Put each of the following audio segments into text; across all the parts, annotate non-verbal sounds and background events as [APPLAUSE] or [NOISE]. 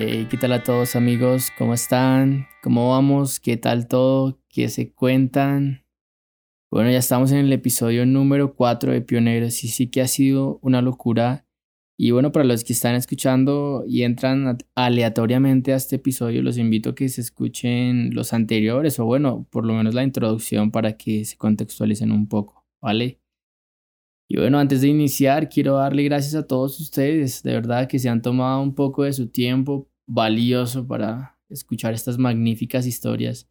¿Qué tal a todos amigos? ¿Cómo están? ¿Cómo vamos? ¿Qué tal todo? ¿Qué se cuentan? Bueno, ya estamos en el episodio número 4 de Pioneros y sí que ha sido una locura. Y bueno, para los que están escuchando y entran aleatoriamente a este episodio, los invito a que se escuchen los anteriores o bueno, por lo menos la introducción para que se contextualicen un poco, ¿vale? Y bueno, antes de iniciar, quiero darle gracias a todos ustedes, de verdad que se han tomado un poco de su tiempo valioso para escuchar estas magníficas historias.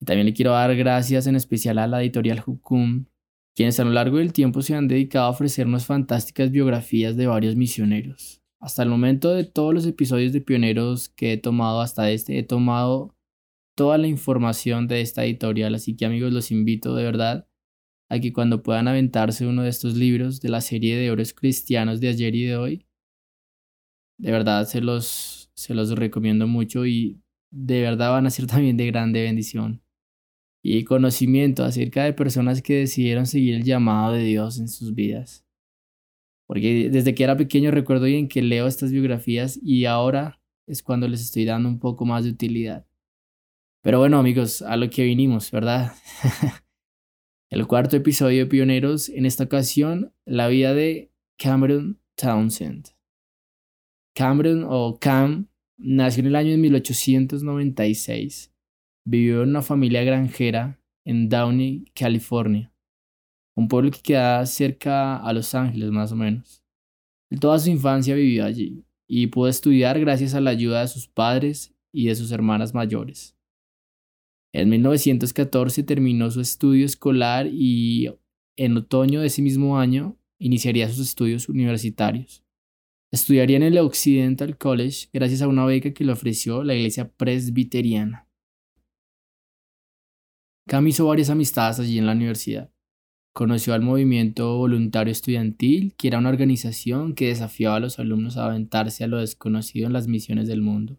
Y también le quiero dar gracias en especial a la editorial Hukum, quienes a lo largo del tiempo se han dedicado a ofrecernos fantásticas biografías de varios misioneros. Hasta el momento de todos los episodios de Pioneros que he tomado hasta este, he tomado toda la información de esta editorial, así que amigos los invito de verdad a que cuando puedan aventarse uno de estos libros de la serie de oros cristianos de ayer y de hoy, de verdad se los, se los recomiendo mucho y de verdad van a ser [LAUGHS] también de grande bendición y conocimiento acerca de personas que decidieron seguir el llamado de Dios en sus vidas. Porque desde que era pequeño recuerdo bien que leo estas biografías y ahora es cuando les estoy dando un poco más de utilidad. Pero bueno amigos, a lo que vinimos, ¿verdad? [LAUGHS] el cuarto episodio de Pioneros, en esta ocasión, la vida de Cameron Townsend. Cameron o Cam nació en el año de 1896. Vivió en una familia granjera en Downey, California, un pueblo que queda cerca a Los Ángeles más o menos. toda su infancia vivió allí y pudo estudiar gracias a la ayuda de sus padres y de sus hermanas mayores. En 1914 terminó su estudio escolar y en otoño de ese mismo año iniciaría sus estudios universitarios. Estudiaría en el Occidental College gracias a una beca que le ofreció la iglesia presbiteriana. Cam hizo varias amistades allí en la universidad. Conoció al movimiento voluntario estudiantil, que era una organización que desafiaba a los alumnos a aventarse a lo desconocido en las misiones del mundo.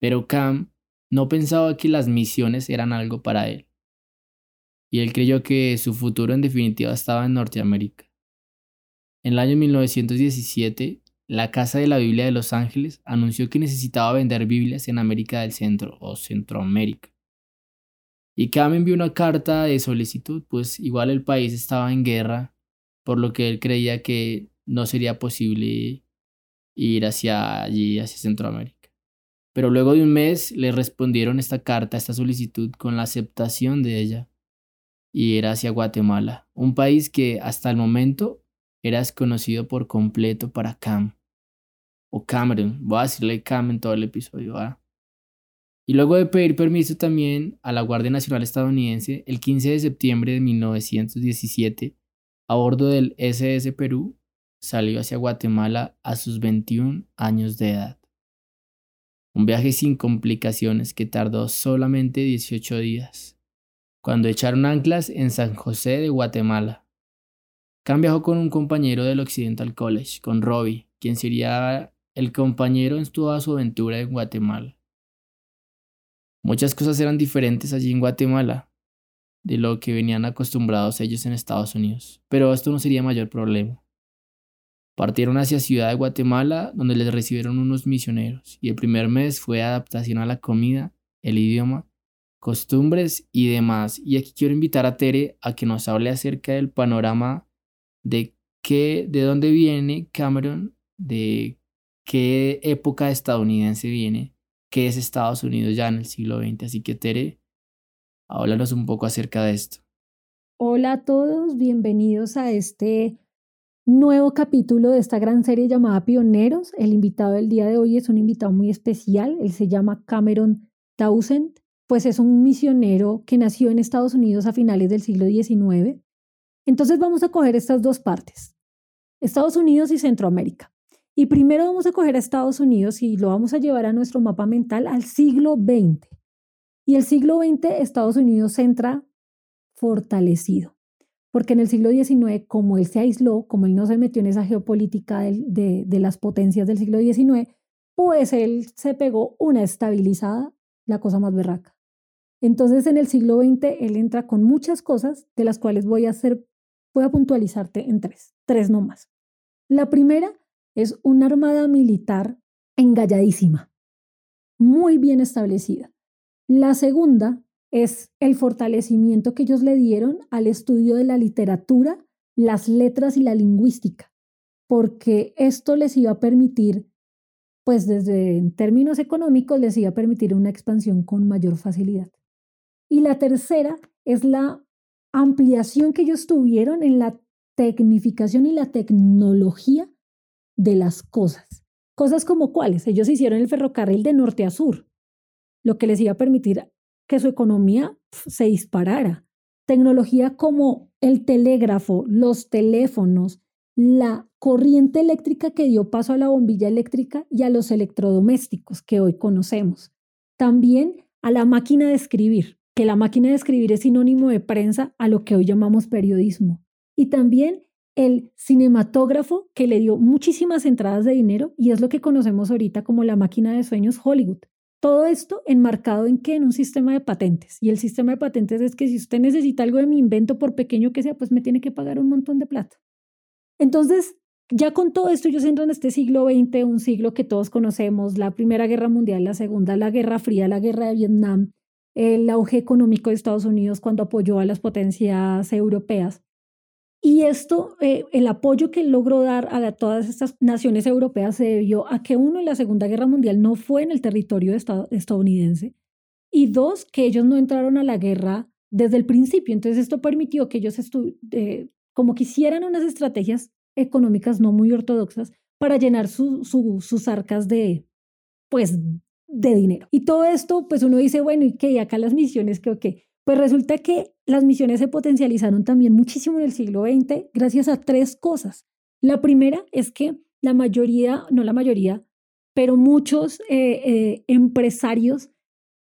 Pero Cam no pensaba que las misiones eran algo para él. Y él creyó que su futuro en definitiva estaba en Norteamérica. En el año 1917, la Casa de la Biblia de Los Ángeles anunció que necesitaba vender Biblias en América del Centro o Centroamérica. Y Cam envió una carta de solicitud, pues igual el país estaba en guerra, por lo que él creía que no sería posible ir hacia allí, hacia Centroamérica. Pero luego de un mes le respondieron esta carta, esta solicitud, con la aceptación de ella. Y era hacia Guatemala, un país que hasta el momento era desconocido por completo para Cam. O Cameron, voy a decirle Cam en todo el episodio. Y luego de pedir permiso también a la Guardia Nacional estadounidense, el 15 de septiembre de 1917, a bordo del SS Perú, salió hacia Guatemala a sus 21 años de edad. Un viaje sin complicaciones que tardó solamente 18 días, cuando echaron anclas en San José de Guatemala. Cam viajó con un compañero del Occidental College, con Robbie, quien sería el compañero en toda su aventura en Guatemala. Muchas cosas eran diferentes allí en Guatemala de lo que venían acostumbrados ellos en Estados Unidos, pero esto no sería mayor problema. Partieron hacia Ciudad de Guatemala, donde les recibieron unos misioneros, y el primer mes fue adaptación a la comida, el idioma, costumbres y demás. Y aquí quiero invitar a Tere a que nos hable acerca del panorama de qué, de dónde viene Cameron, de qué época estadounidense viene, qué es Estados Unidos ya en el siglo XX. Así que Tere, háblanos un poco acerca de esto. Hola a todos, bienvenidos a este nuevo capítulo de esta gran serie llamada Pioneros. El invitado del día de hoy es un invitado muy especial. Él se llama Cameron Townsend, pues es un misionero que nació en Estados Unidos a finales del siglo XIX. Entonces vamos a coger estas dos partes, Estados Unidos y Centroamérica. Y primero vamos a coger a Estados Unidos y lo vamos a llevar a nuestro mapa mental al siglo XX. Y el siglo XX Estados Unidos entra fortalecido porque en el siglo XIX, como él se aisló, como él no se metió en esa geopolítica de, las potencias del siglo XIX, pues él se pegó una estabilizada, la cosa más berraca. Entonces en el siglo XX él entra con muchas cosas, de las cuales voy a hacer, voy a puntualizarte en tres, tres nomás. La primera es una armada militar engalladísima. muy bien establecida. La segunda es el fortalecimiento que ellos le dieron al estudio de la literatura, las letras y la lingüística, porque esto les iba a permitir, pues desde en términos económicos, les iba a permitir una expansión con mayor facilidad. Y la tercera es la ampliación que ellos tuvieron en la tecnificación y la tecnología de las cosas. Cosas como cuáles. Ellos hicieron el ferrocarril de norte a sur, lo que les iba a permitir que su economía se disparara. Tecnología como el telégrafo, los teléfonos, la corriente eléctrica que dio paso a la bombilla eléctrica y a los electrodomésticos que hoy conocemos. También a la máquina de escribir, que la máquina de escribir es sinónimo de prensa a lo que hoy llamamos periodismo. Y también el cinematógrafo que le dio muchísimas entradas de dinero y es lo que conocemos ahorita como la máquina de sueños Hollywood. Todo esto enmarcado en que en un sistema de patentes. Y el sistema de patentes es que si usted necesita algo de mi invento, por pequeño que sea, pues me tiene que pagar un montón de plata. Entonces, ya con todo esto, ellos entran en este siglo XX, un siglo que todos conocemos, la Primera Guerra Mundial, la Segunda, la Guerra Fría, la Guerra de Vietnam, el auge económico de Estados Unidos cuando apoyó a las potencias europeas. Y esto, eh, el apoyo que logró dar a todas estas naciones europeas se debió a que uno, en la Segunda Guerra Mundial no fue en el territorio estadounidense y dos, que ellos no entraron a la guerra desde el principio. Entonces esto permitió que ellos eh, como quisieran unas estrategias económicas no muy ortodoxas para llenar sus arcas de, pues, de dinero. Y todo esto, pues uno dice, bueno, ¿y qué? ¿Y acá las misiones, ¿qué qué? Pues resulta que las misiones se potencializaron también muchísimo en el siglo XX gracias a tres cosas. La primera es que la mayoría, no la mayoría, pero muchos eh, eh, empresarios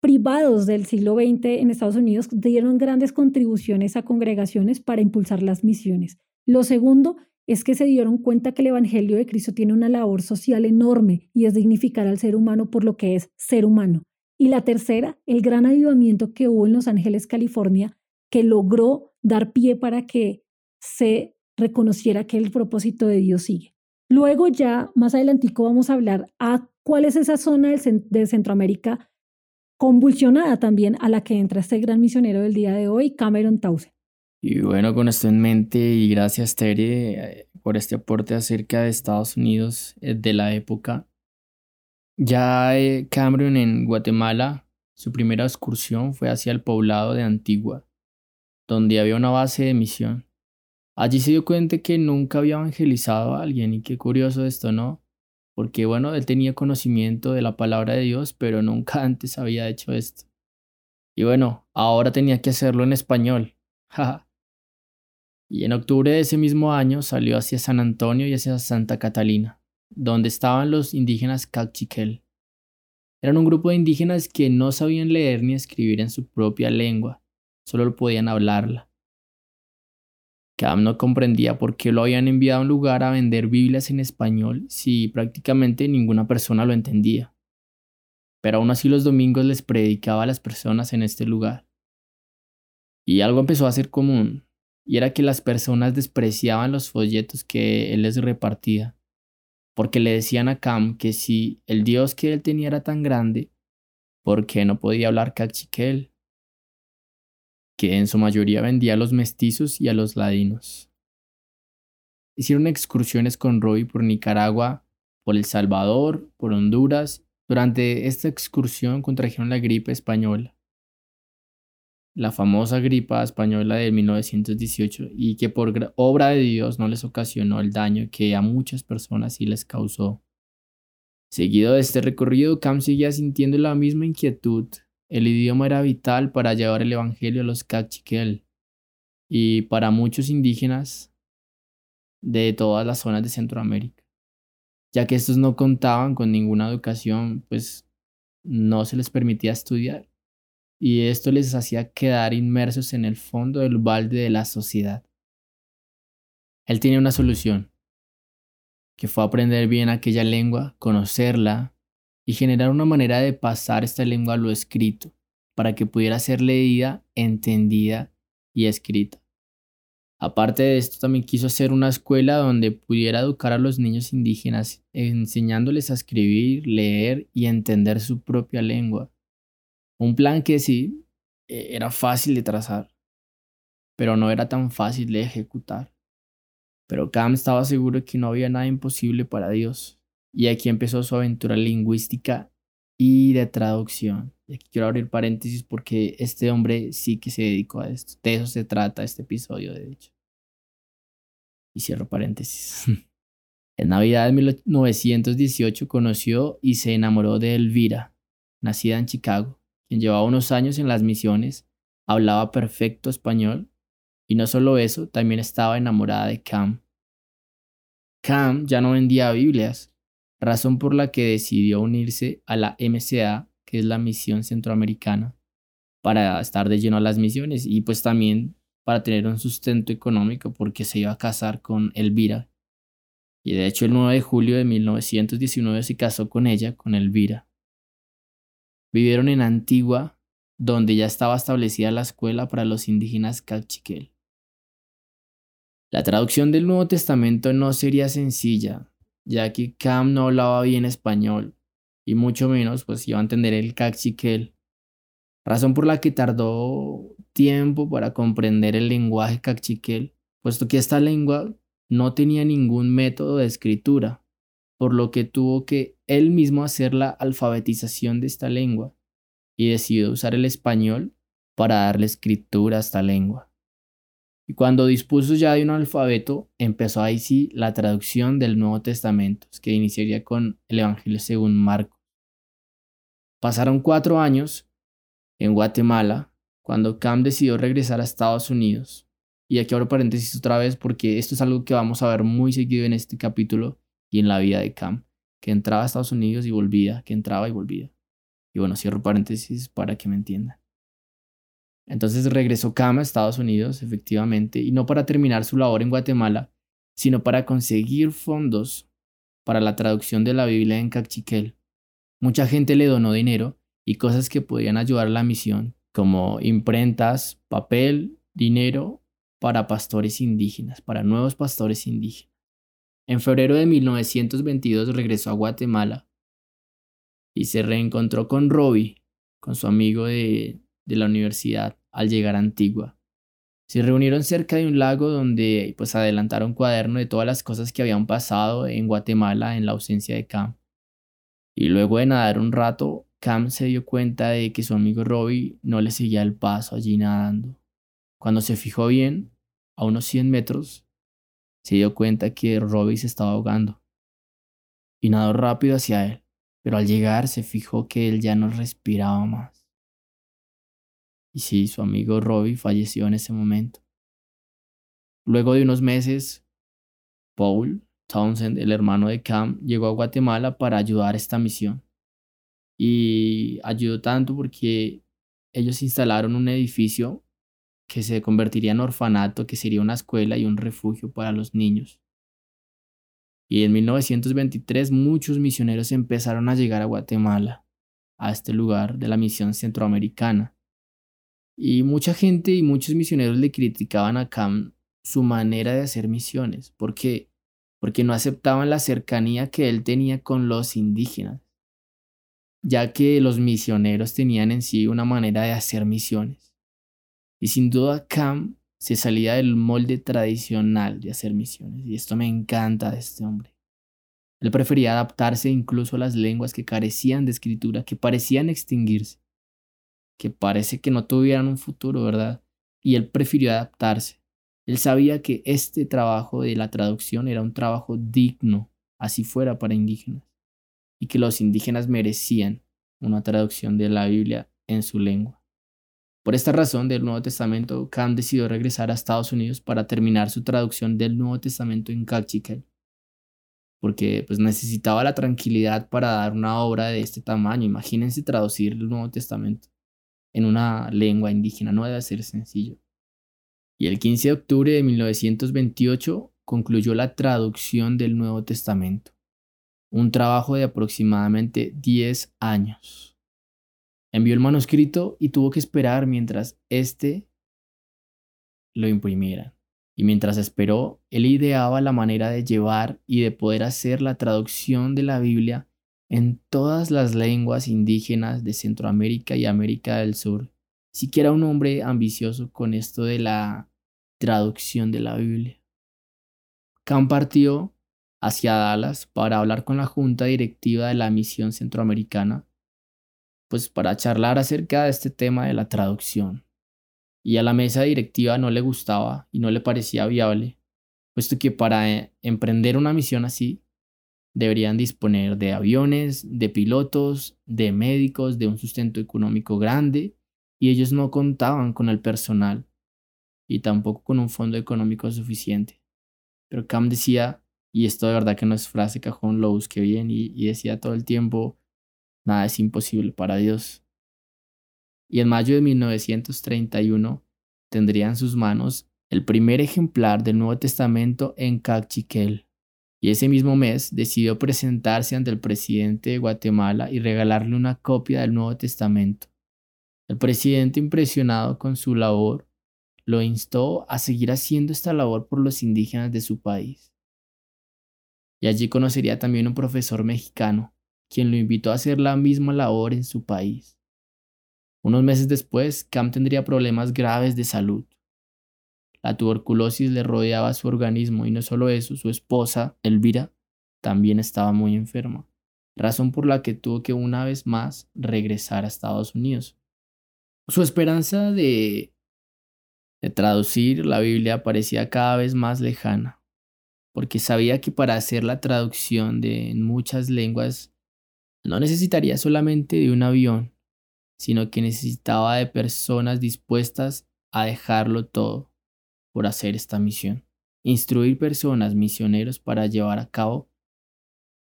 privados del siglo XX en Estados Unidos dieron grandes contribuciones a congregaciones para impulsar las misiones. Lo segundo es que se dieron cuenta que el Evangelio de Cristo tiene una labor social enorme y es dignificar al ser humano por lo que es ser humano. Y la tercera, el gran avivamiento que hubo en Los Ángeles, California, que logró dar pie para que se reconociera que el propósito de Dios sigue. Luego ya más adelantico vamos a hablar a cuál es esa zona de Centroamérica convulsionada también a la que entra este gran misionero del día de hoy, Cameron Townsend. Y bueno, con esto en mente y gracias Tere eh, por este aporte acerca de Estados Unidos eh, de la época. Ya eh, Cameron en Guatemala, su primera excursión fue hacia el poblado de Antigua, donde había una base de misión. Allí se dio cuenta que nunca había evangelizado a alguien y qué curioso esto, ¿no? Porque bueno, él tenía conocimiento de la palabra de Dios, pero nunca [LAUGHS] antes había hecho esto. Y bueno, ahora tenía que hacerlo en español. [LAUGHS] y en octubre de ese mismo año salió hacia San Antonio y hacia Santa Catalina, donde estaban los indígenas Cachiquel. Eran un grupo de indígenas que no sabían leer ni escribir en su propia lengua, solo podían hablarla. Cam no comprendía por qué lo habían enviado a un lugar a vender Biblias en español si prácticamente ninguna persona lo entendía. Pero aún así los domingos les predicaba a las personas en este lugar. Y algo empezó a ser común, y era que las personas despreciaban los folletos que él les repartía, porque le decían a Cam que si el Dios que él tenía era tan grande, ¿por qué no podía hablar cachiquel? Que en su mayoría vendía a los mestizos y a los ladinos. Hicieron excursiones con Roy por Nicaragua, por El Salvador, por Honduras. Durante esta excursión contrajeron la gripe española la famosa gripa española de 1918 y que por obra de Dios no les ocasionó el daño que a muchas personas sí les causó. Seguido de este recorrido, Cam seguía sintiendo la misma inquietud. El idioma era vital para llevar el evangelio a los cachiquel y para muchos indígenas de todas las zonas de Centroamérica, ya que estos no contaban con ninguna educación, pues no se les permitía estudiar y esto les hacía quedar inmersos en el fondo del balde de la sociedad. Él tenía una solución, que fue aprender bien aquella lengua, conocerla y generar una manera de pasar esta lengua a lo escrito, para que pudiera ser leída, entendida y escrita. Aparte de esto, también quiso hacer una escuela donde pudiera educar a los niños indígenas, enseñándoles a escribir, leer y entender su propia lengua. Un plan que sí e, era fácil de trazar, pero no era tan fácil de ejecutar. Pero Cam estaba seguro de que no había nada imposible para Dios, y aquí empezó su aventura lingüística y de traducción. Y aquí quiero abrir paréntesis porque este hombre sí que se dedicó a esto. De eso se trata este episodio, de hecho. Y cierro paréntesis. [LAUGHS] En Navidad de 1918 conoció y se enamoró de Elvira, nacida en Chicago, llevaba unos años en las misiones, hablaba perfecto español y no solo eso, también estaba enamorada de Cam. Cam ya no vendía Biblias, razón por la que decidió unirse a la MCA que es la misión centroamericana, para estar de lleno a las misiones y pues también para tener un sustento económico porque se iba a casar con Elvira. Y de hecho el 9 de julio de 1919 se casó con ella, con Elvira. Vivieron en Antigua, donde ya estaba establecida la escuela para los indígenas cachiquel. La traducción del Nuevo Testamento no sería sencilla, ya que Cam no hablaba bien español y mucho menos pues iba a entender el cachiquel, razón por la que tardó tiempo para comprender el lenguaje cachiquel, puesto que esta lengua no tenía ningún método de escritura, por lo que tuvo que él mismo hacer la alfabetización de esta lengua y decidió usar el español para darle escritura a esta lengua. Y cuando dispuso ya de un alfabeto, empezó ahí sí la traducción del Nuevo Testamento, que iniciaría con el Evangelio según Marcos. Pasaron cuatro años en Guatemala cuando Cam decidió regresar a Estados Unidos. Y aquí abro paréntesis otra vez porque esto es algo que vamos a ver muy seguido en este capítulo y en la vida de Cam, que entraba a Estados Unidos y volvía, que entraba y volvía. Y bueno, cierro paréntesis para que me entiendan. Entonces regresó Cam a Estados Unidos, efectivamente, y no para terminar su labor en Guatemala, sino para conseguir fondos para la traducción de la Biblia en Cachiquel. Mucha gente le donó dinero y cosas que podían ayudar a la misión, como imprentas, papel, dinero para pastores indígenas, para nuevos pastores indígenas. En febrero de 1922 regresó a Guatemala y se reencontró con Robbie, con su amigo de, de la universidad, al llegar a Antigua. Se reunieron cerca de un lago donde pues adelantaron cuaderno de todas las cosas que habían pasado en Guatemala en la ausencia de Cam. Y luego de nadar un rato, Cam se dio cuenta de que su amigo Robbie no le seguía el paso allí nadando. Cuando se fijó bien, a unos 100 metros, se dio cuenta que Robbie se estaba ahogando. Y nadó rápido hacia él, pero al llegar se fijó que él ya no respiraba más. Y sí, su amigo Robbie falleció en ese momento. Luego de unos meses, Paul Townsend, el hermano de Cam, llegó a Guatemala para ayudar a esta misión. Y ayudó tanto porque ellos instalaron un edificio que se convertiría en orfanato, que sería una escuela y un refugio para los niños. Y en 1923 muchos misioneros empezaron a llegar a Guatemala, a este lugar de la misión centroamericana. Y mucha gente y muchos misioneros le criticaban a Cam su manera de hacer misiones, porque porque no aceptaban la cercanía que él tenía con los indígenas, ya que los misioneros tenían en sí una manera de hacer misiones. Y sin duda Cam se salía del molde tradicional de hacer misiones, y esto me encanta de este hombre. Él prefería adaptarse incluso a las lenguas que carecían de escritura, que parecían extinguirse, que parece que no tuvieran un futuro, ¿verdad? Y él prefirió adaptarse. Él sabía que este trabajo de la traducción era un trabajo digno, así fuera para indígenas, y que los indígenas merecían una traducción de la Biblia en su lengua. Por esta razón del Nuevo Testamento, Cam decidió regresar a Estados Unidos para terminar su traducción del Nuevo Testamento en Cachiquel, porque pues, necesitaba la tranquilidad para dar una obra de este tamaño. Imagínense traducir el Nuevo Testamento en una lengua indígena, no debe ser sencillo y el 15 de octubre de 1928 concluyó la traducción del Nuevo Testamento, un trabajo de aproximadamente 10 años. Envió el manuscrito y tuvo que esperar mientras éste lo imprimiera. Y mientras esperó, él ideaba la manera de llevar y de poder hacer la traducción de la Biblia en todas las lenguas indígenas de Centroamérica y América del Sur. Siquiera un hombre ambicioso con esto de la traducción de la Biblia. Cam partió hacia Dallas para hablar con la junta directiva de la misión centroamericana, pues para charlar acerca de este tema de la traducción. Y a la mesa directiva no le gustaba y no le parecía viable, puesto que para eh, emprender una misión así deberían disponer de aviones, de pilotos, de médicos, de un sustento económico grande, y ellos no contaban con el personal y tampoco con un fondo económico suficiente. Pero Cam decía, y esto de verdad que no es frase cajón, lo busqué bien y, y decía todo el tiempo, nada es imposible para Dios. Y en mayo de 1931 tendría en sus manos el primer ejemplar del Nuevo Testamento en Cachiquel y ese mismo mes decidió presentarse ante el presidente de Guatemala y regalarle una copia del Nuevo Testamento. El presidente, impresionado con su labor, lo instó a seguir haciendo esta labor por los indígenas de su país. Y allí conocería también un profesor mexicano, quien lo invitó a hacer la misma labor en su país. Unos meses después, Cam tendría problemas graves de salud. La tuberculosis le rodeaba su organismo y no solo eso, su esposa, Elvira, también estaba muy enferma, razón por la que tuvo que una vez más regresar a Estados Unidos. Su esperanza de, de traducir la Biblia parecía cada vez más lejana, porque sabía que para hacer la traducción de muchas lenguas no necesitaría solamente de un avión, sino que necesitaba de personas dispuestas a dejarlo todo por hacer esta misión. Instruir personas, misioneros, para llevar a cabo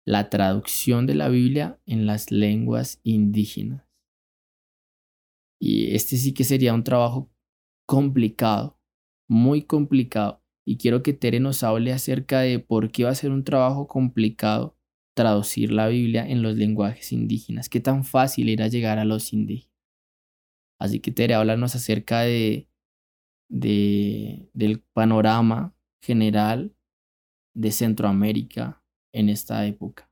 la traducción de la Biblia en las lenguas indígenas. Y este sí que sería un trabajo complicado, muy complicado. Y quiero que Tere nos hable acerca de por qué va a ser un trabajo complicado traducir la Biblia en los lenguajes indígenas. Qué tan fácil era llegar a los indígenas. Así que Tere, háblanos acerca de de, del panorama general de Centroamérica en esta época.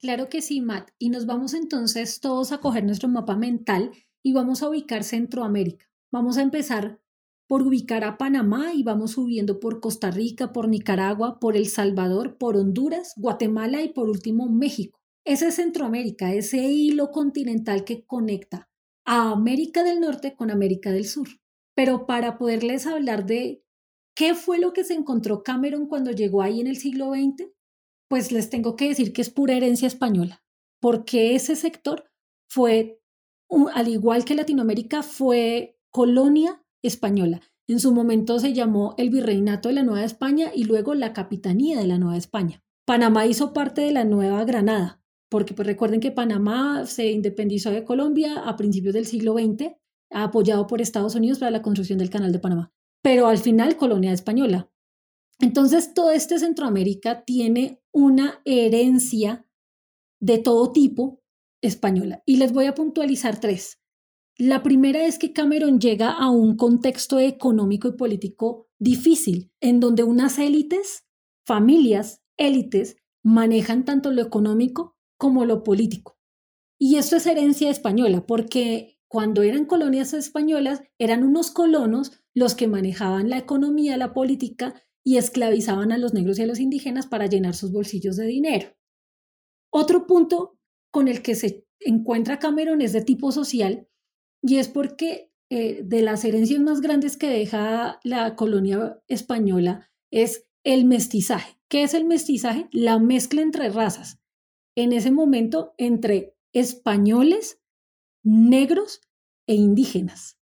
Claro que sí, Matt. Y nos vamos entonces todos a coger nuestro mapa mental y vamos a ubicar Centroamérica. Vamos a empezar por ubicar a Panamá y vamos subiendo por Costa Rica, por Nicaragua, por El Salvador, por Honduras, Guatemala y por último México. Ese es Centroamérica, ese hilo continental que conecta a América del Norte con América del Sur. Pero para poderles hablar de qué fue lo que se encontró Cameron cuando llegó ahí en el siglo XX, pues les tengo que decir que es pura herencia española, porque ese sector fue, al igual que Latinoamérica, fue colonia española. En su momento se llamó el Virreinato de la Nueva España y luego la Capitanía de la Nueva España. Panamá hizo parte de la Nueva Granada, porque pues recuerden que Panamá se independizó de Colombia a principios del siglo XX apoyado por Estados Unidos para la construcción del Canal de Panamá, pero al final colonia española. Entonces, todo este Centroamérica tiene una herencia de todo tipo española. Y les voy a puntualizar tres. La primera es que Cameron llega a un contexto económico y político difícil, en donde unas élites, familias, élites, manejan tanto lo económico como lo político. Y esto es herencia española, porque cuando eran colonias españolas, eran unos colonos los que manejaban la economía, la política y esclavizaban a los negros y a los indígenas para llenar sus bolsillos de dinero. Otro punto con el que se encuentra Cameron es de tipo social y es porque eh, de las herencias más grandes que deja la colonia española es el mestizaje. ¿Qué es el mestizaje? La mezcla entre razas. En ese momento, entre españoles negros e indígenas.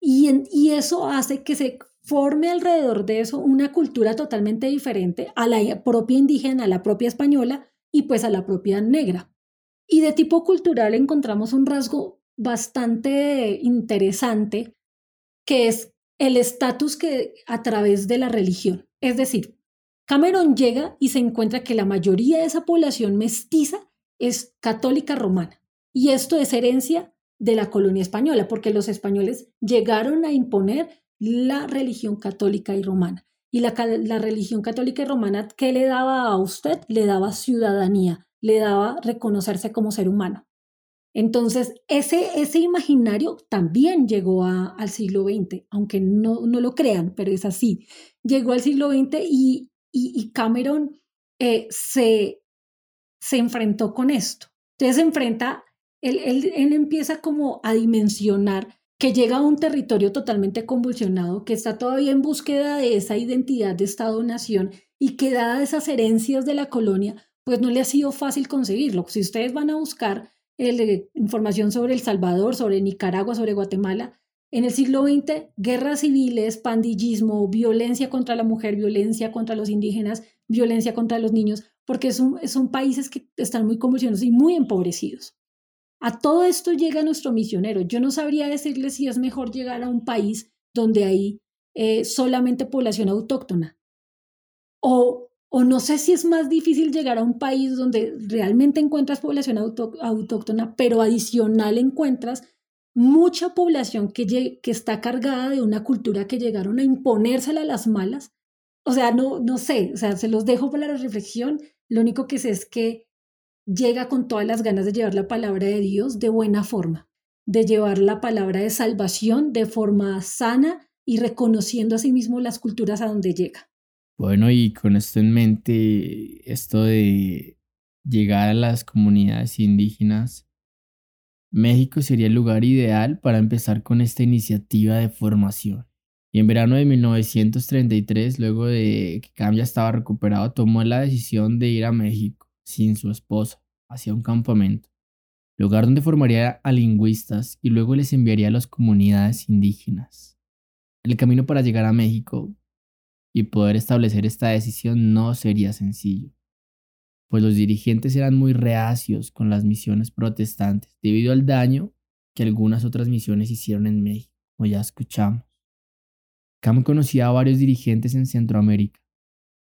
Y, y eso hace que se forme alrededor de eso una cultura totalmente diferente a la propia indígena, a la propia española y pues a la propia negra. Y de tipo cultural encontramos un rasgo bastante interesante que es el estatus que a través de la religión. Es decir, Cameron llega y se encuentra que la mayoría de esa población mestiza es católica romana. Y esto es herencia de la colonia española, porque los españoles llegaron a imponer la religión católica y romana. Y la, la religión católica y romana, ¿qué le daba a usted? Le daba ciudadanía, le daba reconocerse como ser humano. Entonces, ese, ese imaginario también llegó al siglo XX, aunque no, no, lo crean, pero es así. Llegó al siglo XX y, y, Cameron eh, se, se enfrentó con esto. Entonces se enfrenta, él, él, él empieza como a dimensionar que llega a un territorio totalmente convulsionado, que está todavía en búsqueda de esa identidad de Estado-nación y que dadas esas herencias de la colonia, pues no le ha sido fácil conseguirlo. Si ustedes van a buscar eh, información sobre El Salvador, sobre Nicaragua, sobre Guatemala. En el siglo XX, guerras civiles, pandillismo, violencia contra la mujer, violencia contra los indígenas, violencia contra los niños, porque son, son países que están muy convulsionados y muy empobrecidos. A todo esto llega nuestro misionero. Yo no sabría decirle si es mejor llegar a un país donde hay eh, solamente población autóctona o o no sé si es más difícil llegar a un país donde realmente encuentras población autóctona, pero adicional encuentras mucha población que, que está cargada de una cultura que llegaron a imponérsela a las malas. O sea, no, no sé, o sea, se los dejo para la reflexión. Lo único que sé es que llega con todas las ganas de llevar la palabra de Dios de buena forma, de llevar la palabra de salvación de forma sana y reconociendo a sí mismo las culturas a donde llega. Bueno, y con esto en mente, esto de llegar a las comunidades indígenas, México sería el lugar ideal para empezar con esta iniciativa de formación. Y en verano de 1933, luego de que Cam ya estaba recuperado, tomó la decisión de ir a México sin su esposa, hacia un campamento, lugar donde formaría a lingüistas y luego les enviaría a las comunidades indígenas. El camino para llegar a México y poder establecer esta decisión no sería sencillo, pues los dirigentes eran muy reacios con las misiones protestantes debido al daño que algunas otras misiones hicieron en México, como ya escuchamos. Cam conocía a varios dirigentes en Centroamérica,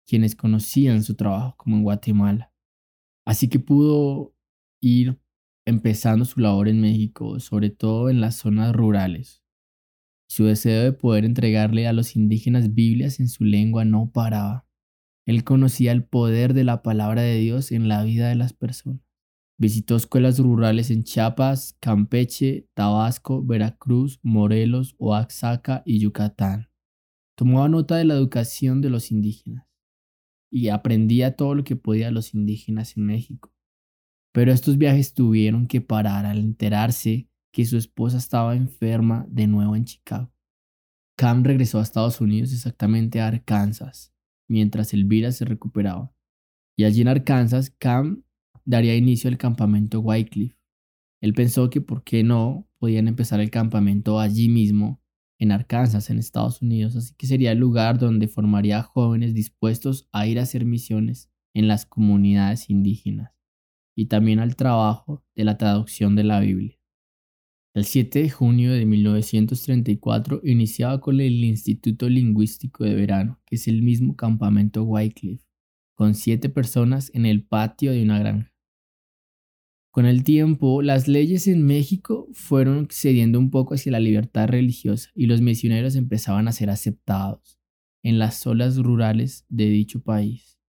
quienes conocían su trabajo como en Guatemala, así que pudo ir empezando su labor en México, sobre todo en las zonas rurales, su deseo de poder entregarle a los indígenas Biblias en su lengua no paraba. Él conocía el poder de la palabra de Dios en la vida de las personas. Visitó escuelas rurales en Chiapas, Campeche, Tabasco, Veracruz, Morelos, Oaxaca y Yucatán. Tomaba nota de la educación de los indígenas y aprendía todo lo que podía los indígenas en México. Pero estos viajes tuvieron que parar al enterarse que su esposa estaba enferma de nuevo en Chicago. Cam regresó a Estados Unidos, exactamente a Arkansas, mientras Elvira se recuperaba. Y allí en Arkansas, Cam daría inicio al campamento Wycliffe. Él pensó que por qué no podían empezar el campamento allí mismo, en Arkansas, en Estados Unidos, así que sería el lugar donde formaría jóvenes dispuestos a ir a hacer misiones en las comunidades indígenas y también al trabajo de la traducción de la Biblia. El 7 de junio de 1934 iniciaba con el Instituto Lingüístico de Verano, que es el mismo campamento Wycliffe, con siete personas en el patio de una granja. Con el tiempo, las leyes en México fueron cediendo un poco hacia la libertad religiosa y los misioneros empezaban a ser aceptados en las zonas rurales de dicho país.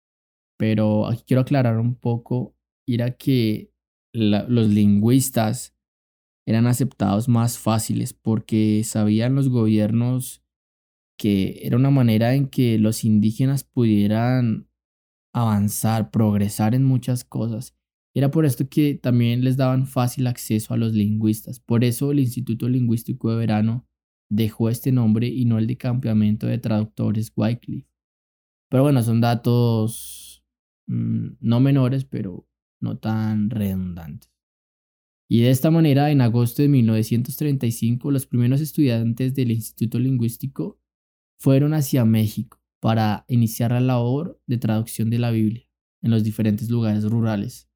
Pero aquí quiero aclarar un poco, era que los lingüistas eran aceptados más fáciles porque sabían los gobiernos que era una manera en que los indígenas pudieran avanzar, progresar en muchas cosas. Era por esto que también les daban fácil acceso a los lingüistas. Por eso el Instituto Lingüístico de Verano dejó este nombre y no el de Campamento de Traductores Wycliffe. Pero bueno, son datos mm, no menores, pero no tan redundantes. Y de esta manera, en agosto de 1935, los primeros estudiantes del Instituto Lingüístico fueron hacia México para iniciar la labor de traducción de la Biblia en los diferentes lugares rurales.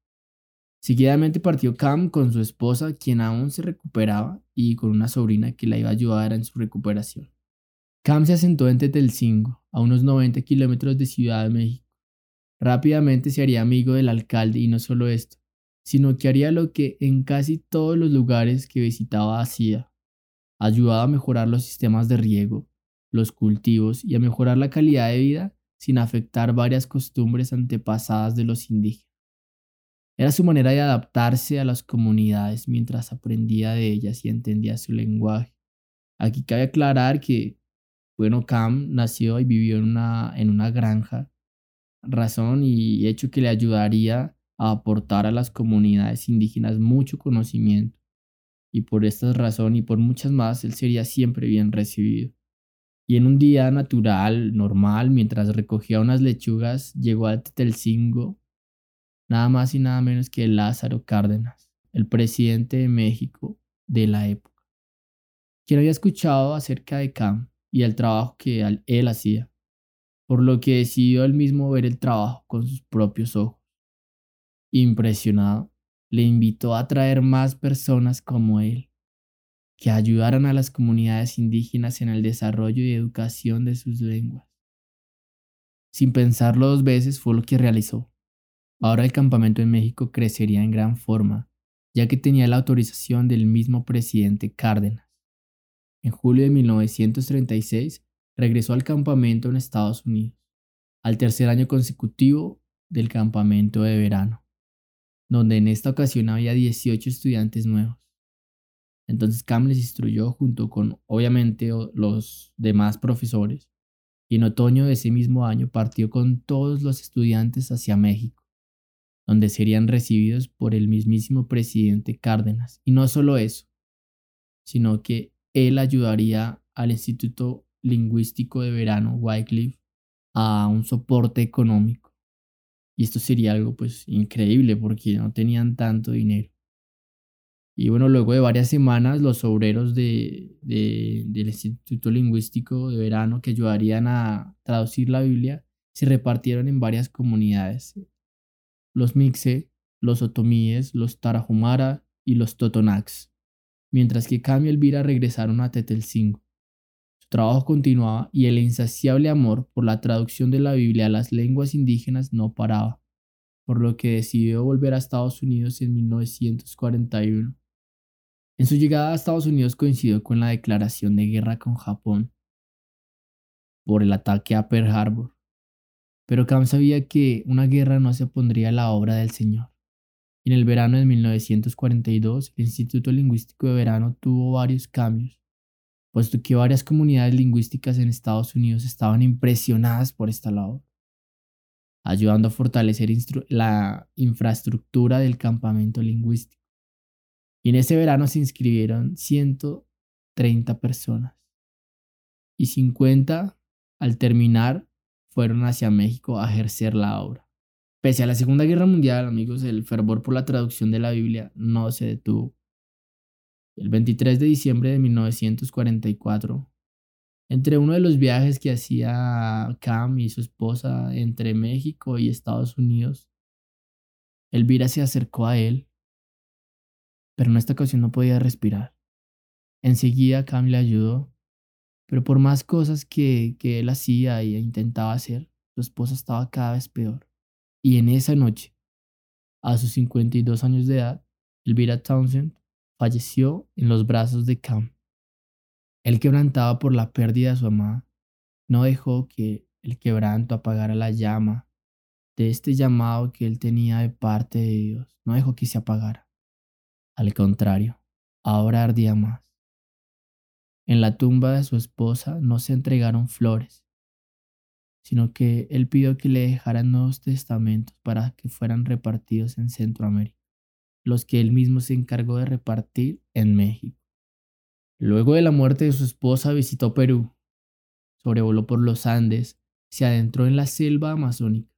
Seguidamente partió Cam con su esposa, quien aún se recuperaba, y con una sobrina que la iba a ayudar en su recuperación. Cam se asentó en Tetelcingo, a unos 90 kilómetros de Ciudad de México. Rápidamente se haría amigo del alcalde y no solo esto, sino que haría lo que en casi todos los lugares que visitaba hacía. Ayudaba a mejorar los sistemas de riego los cultivos y a mejorar la calidad de vida sin afectar varias costumbres antepasadas de los indígenas. Era su manera de adaptarse a las comunidades mientras aprendía de ellas y entendía su lenguaje. Aquí cabe aclarar que, bueno, Cam nació y vivió en una, en una granja, razón y hecho que le ayudaría a aportar a las comunidades indígenas mucho conocimiento. Y por esta razón y por muchas más, él sería siempre bien recibido. Y en un día natural, normal, mientras recogía unas lechugas, llegó a Tetelcingo nada más y nada menos que Lázaro Cárdenas, el presidente de México de la época, quien había escuchado acerca de Cam y el trabajo que él hacía, por lo que decidió él mismo ver el trabajo con sus propios ojos. Impresionado, le invitó a traer más personas como él, que ayudaran a las comunidades indígenas en el desarrollo y educación de sus lenguas. Sin pensarlo dos veces fue lo que realizó. Ahora el campamento en México crecería en gran forma, ya que tenía la autorización del mismo presidente Cárdenas. En julio de 1936 regresó al campamento en Estados Unidos, al tercer año consecutivo del campamento de verano, donde en esta ocasión había 18 estudiantes nuevos. Entonces Cam les instruyó junto con, obviamente, los demás profesores, y en otoño de ese mismo año partió con todos los estudiantes hacia México donde serían recibidos por el mismísimo presidente Cárdenas. Y no solo eso, sino que él ayudaría al Instituto Lingüístico de Verano, Wycliffe, a un soporte económico. Y esto sería algo pues increíble porque no tenían tanto dinero. Y bueno, luego de varias semanas, los obreros de, del Instituto Lingüístico de Verano que ayudarían a traducir la Biblia se repartieron en varias comunidades los Mixe, los Otomíes, los Tarahumara y los Totonacs, mientras que Cam y Elvira regresaron a Tetelcingo. Trabajo continuaba y el insaciable amor por la traducción de la Biblia a las lenguas indígenas no paraba, por lo que decidió volver a Estados Unidos en 1941. En su llegada a Estados Unidos coincidió con la declaración de guerra con Japón por el ataque a Pearl Harbor. Pero Cam sabía que una guerra no se opondría a la obra del Señor. en el verano de 1942, el Instituto Lingüístico de Verano tuvo varios cambios, puesto que varias comunidades lingüísticas en Estados Unidos estaban impresionadas por esta labor, ayudando a fortalecer la infraestructura del campamento lingüístico. Y en ese verano se inscribieron 130 personas y 50 al terminar fueron hacia México a ejercer la obra. Pese a la Segunda Guerra Mundial, amigos, el fervor por la traducción de la Biblia no se detuvo. El 23 de diciembre de 1944, entre uno de los viajes que hacía Cam y su esposa entre México y Estados Unidos, Elvira se acercó a él, pero en esta ocasión no podía respirar. Enseguida Cam le ayudó pero por más cosas que, que él hacía e intentaba hacer, su esposa estaba cada vez peor. Y en esa noche, a sus 52 años de edad, Elvira Townsend falleció en los brazos de Cam. Él quebrantaba por la pérdida de su amada, no dejó que el quebranto apagara la llama de este llamado que él tenía de parte de Dios, no dejó que se apagara. Al contrario, ahora ardía más. En la tumba de su esposa no se entregaron flores, sino que él pidió que le dejaran nuevos testamentos para que fueran repartidos en Centroamérica, los que él mismo se encargó de repartir en México. Luego de la muerte de su esposa visitó Perú, sobrevoló por los Andes, se adentró en la selva amazónica,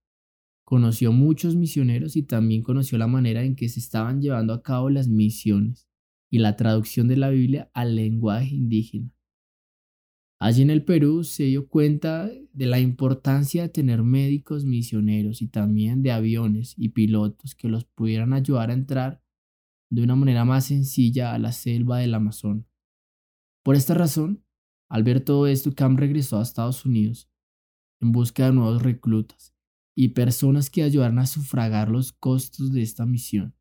conoció muchos misioneros y también conoció la manera en que se estaban llevando a cabo las misiones y la traducción de la Biblia al lenguaje indígena. Allí en el Perú se dio cuenta de la importancia de tener médicos misioneros y también de aviones y pilotos que los pudieran ayudar a entrar de una manera más sencilla a la selva del Amazon. Por esta razón, al ver todo esto, Cam regresó a Estados Unidos en busca de nuevos reclutas y personas que ayudaran a sufragar los costos de esta misión.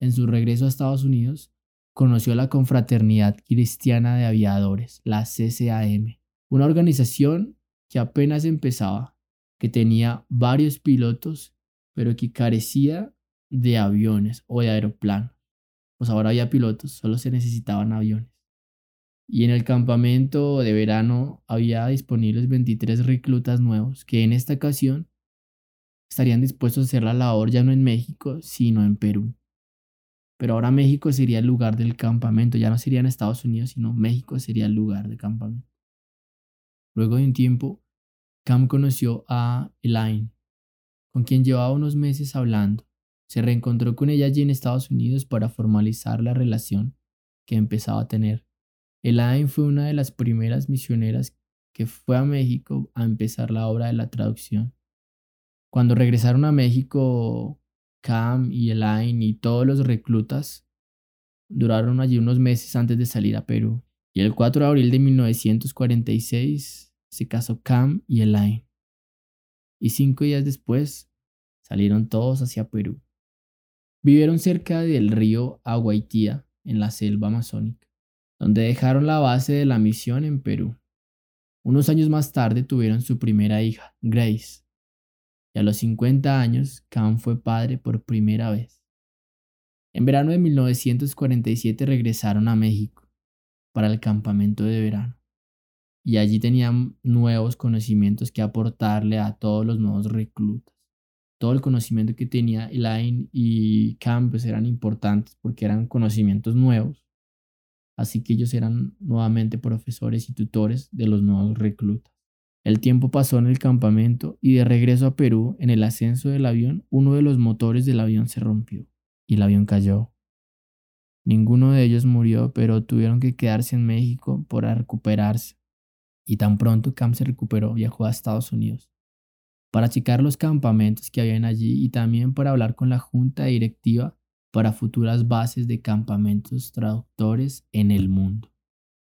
En su regreso a Estados Unidos, conoció la Confraternidad Cristiana de Aviadores, la CCAM, Una organización que apenas empezaba, que tenía varios pilotos, pero que carecía de aviones o de aeroplanos. Pues ahora había pilotos, solo se necesitaban aviones. Y en el campamento de verano había disponibles 23 reclutas nuevos que en esta ocasión estarían dispuestos a hacer la labor ya no en México, sino en Perú. Pero ahora México sería el lugar del campamento, ya no sería en Estados Unidos, sino México sería el lugar de campamento. Luego de un tiempo, Cam conoció a Elaine, con quien llevaba unos meses hablando. Se reencontró con ella allí en Estados Unidos para formalizar la relación que empezaba a tener. Elaine fue una de las primeras misioneras que fue a México a empezar la obra de la traducción. Cuando regresaron a México, Cam y Elaine y todos los reclutas duraron allí unos meses antes de salir a Perú. Y el 4 de abril de 1946 se casó Cam y Elaine. Y cinco días después salieron todos hacia Perú. Vivieron cerca del río Aguaitía, en la selva amazónica, donde dejaron la base de la misión en Perú. Unos años más tarde tuvieron su primera hija, Grace, y a los 50 años Cam fue padre por primera vez. En verano de 1947 regresaron a México para el campamento de verano y allí tenían nuevos conocimientos que aportarle a todos los nuevos reclutas. Todo el conocimiento que tenía Elaine y Cam pues, eran importantes porque eran conocimientos nuevos. Así que ellos eran nuevamente profesores y tutores de los nuevos reclutas. El tiempo pasó en el campamento y de regreso a Perú, en el ascenso del avión, uno de los motores del avión se rompió y el avión cayó. Ninguno de ellos murió, pero tuvieron que quedarse en México para recuperarse. Y tan pronto Cam se recuperó, viajó a Estados Unidos para checar los campamentos que habían allí y también para hablar con la junta directiva para futuras bases de campamentos traductores en el mundo.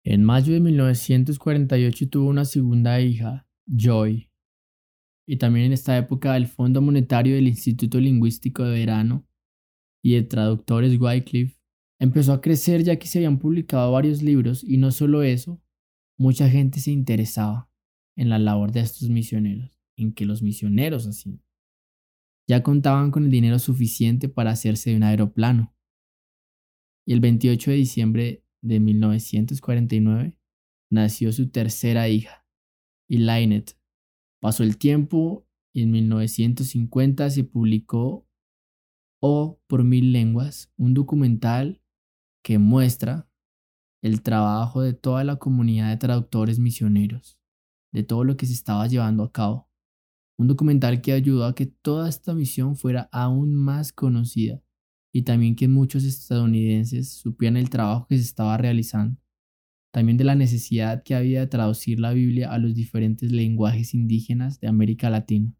En mayo de 1948 tuvo una segunda hija, Joy. Y también en esta época el Fondo Monetario del Instituto Lingüístico de Verano y de Traductores Wycliffe empezó a crecer ya que se habían publicado varios libros y no solo eso, mucha gente se interesaba en la labor de estos misioneros, en que los misioneros hacían. Ya contaban con el dinero suficiente para hacerse de un aeroplano. Y el 28 de diciembre de 1949 nació su tercera hija, Lainet. Pasó el tiempo y en 1950 se publicó O por mil lenguas, un documental que muestra el trabajo de toda la comunidad de traductores misioneros, de todo lo que se estaba llevando a cabo. Un documental que ayudó a que toda esta misión fuera aún más conocida y también que muchos estadounidenses supieran el trabajo que se estaba realizando. También de la necesidad que había de traducir la Biblia a los diferentes lenguajes indígenas de América Latina.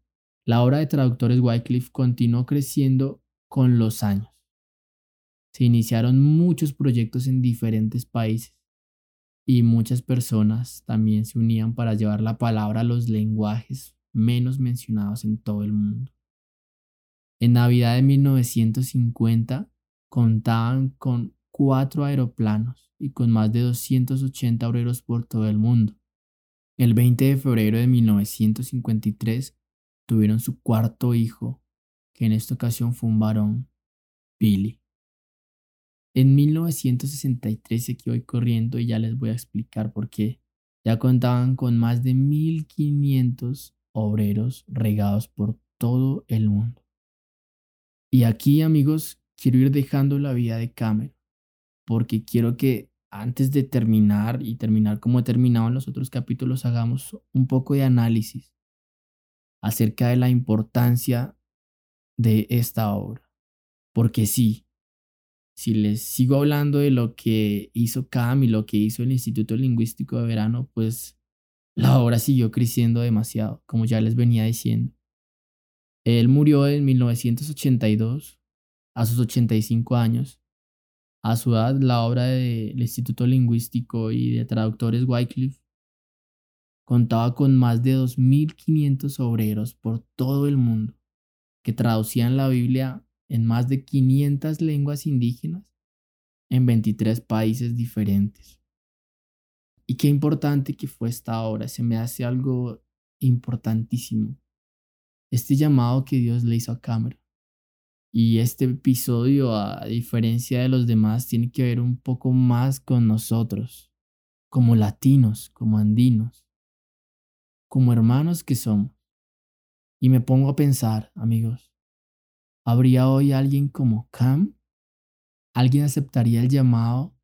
La obra de traductores Wycliffe continuó creciendo con los años. Se iniciaron muchos proyectos en diferentes países y muchas personas también se unían para llevar la palabra a los lenguajes menos mencionados en todo el mundo. En Navidad de 1950 contaban con cuatro aeroplanos y con más de 280 obreros por todo el mundo. El 20 de febrero de 1953 tuvieron su cuarto hijo, que en esta ocasión fue un varón, Billy. En 1963 aquí voy corriendo y ya les voy a explicar por qué. Ya contaban con más de 1500 obreros regados por todo el mundo. Y aquí, amigos, quiero ir dejando la vida de Cameron, porque quiero que antes de terminar y terminar como he terminado en los otros capítulos, hagamos un poco de análisis acerca de la importancia de esta obra. Porque sí, si les sigo hablando de lo que hizo Cam y lo que hizo el Instituto Lingüístico de Verano, pues la obra siguió creciendo demasiado, como ya les venía diciendo. Él murió en 1982, a sus 85 años. A su edad, la obra del Instituto Lingüístico y de Traductores Wycliffe contaba con más de 2.500 obreros por todo el mundo que traducían la Biblia en más de 500 lenguas indígenas en 23 países diferentes. Y qué importante que fue esta obra, se me hace algo importantísimo. Este llamado que Dios le hizo a Cameron. Y este episodio, a diferencia de los demás, tiene que ver un poco más con nosotros, como latinos, como andinos, como hermanos que somos. Y me pongo a pensar, amigos, ¿habría hoy alguien como Cam? ¿Alguien aceptaría el llamado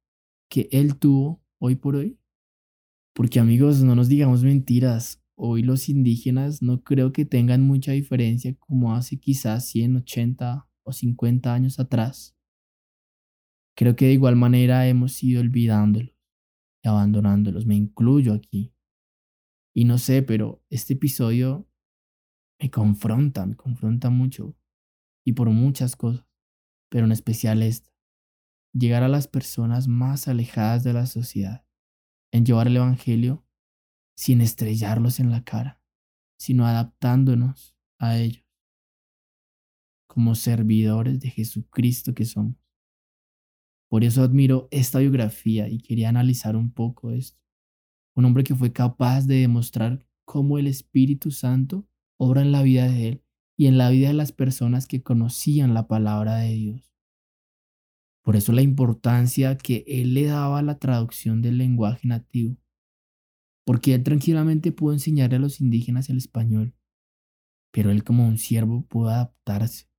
que él tuvo hoy por hoy? Porque amigos, no nos digamos mentiras, hoy los indígenas no creo que tengan mucha diferencia como hace quizás 100, 80 o 50 años atrás. Creo que de igual manera hemos ido olvidándolos y abandonándolos, me incluyo aquí. Y no sé, pero este episodio me confronta, me confronta mucho y por muchas cosas, pero en especial esta. Llegar a las personas más alejadas de la sociedad, en llevar el Evangelio sin estrellarlos en la cara, sino adaptándonos a ellos como servidores de Jesucristo que somos. Por eso admiro esta biografía y quería analizar un poco esto. Un hombre que fue capaz de demostrar cómo el Espíritu Santo obra en la vida de él y en la vida de las personas que conocían la palabra de Dios. Por eso la importancia que él le daba a la traducción del lenguaje nativo, porque él tranquilamente pudo enseñarle a los indígenas el español, pero él como un siervo pudo adaptarse,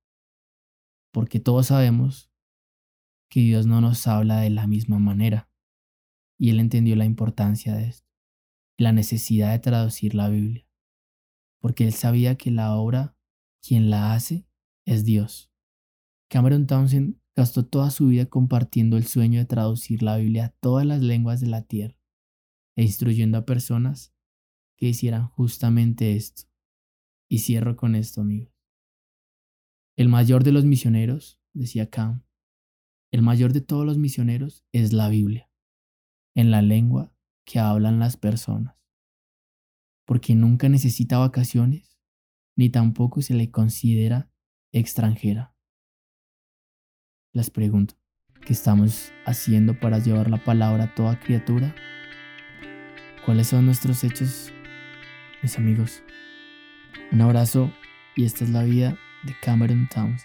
porque todos sabemos que Dios no nos habla de la misma manera, y él entendió la importancia de esto, la necesidad de traducir la Biblia. Porque él sabía que la obra, quien la hace, es Dios. Cameron Townsend gastó toda su vida compartiendo el sueño de traducir la Biblia a todas las lenguas de la tierra e instruyendo a personas que hicieran justamente esto. Y cierro con esto, amigos. El mayor de los misioneros, decía Cam, el mayor de todos los misioneros es la Biblia, en la lengua que hablan las personas porque nunca necesita vacaciones, ni tampoco se le considera extranjera. Les pregunto, ¿qué estamos haciendo para llevar la palabra a toda criatura? ¿Cuáles son nuestros hechos, mis amigos? Un abrazo y esta es la vida de Cameron Towns.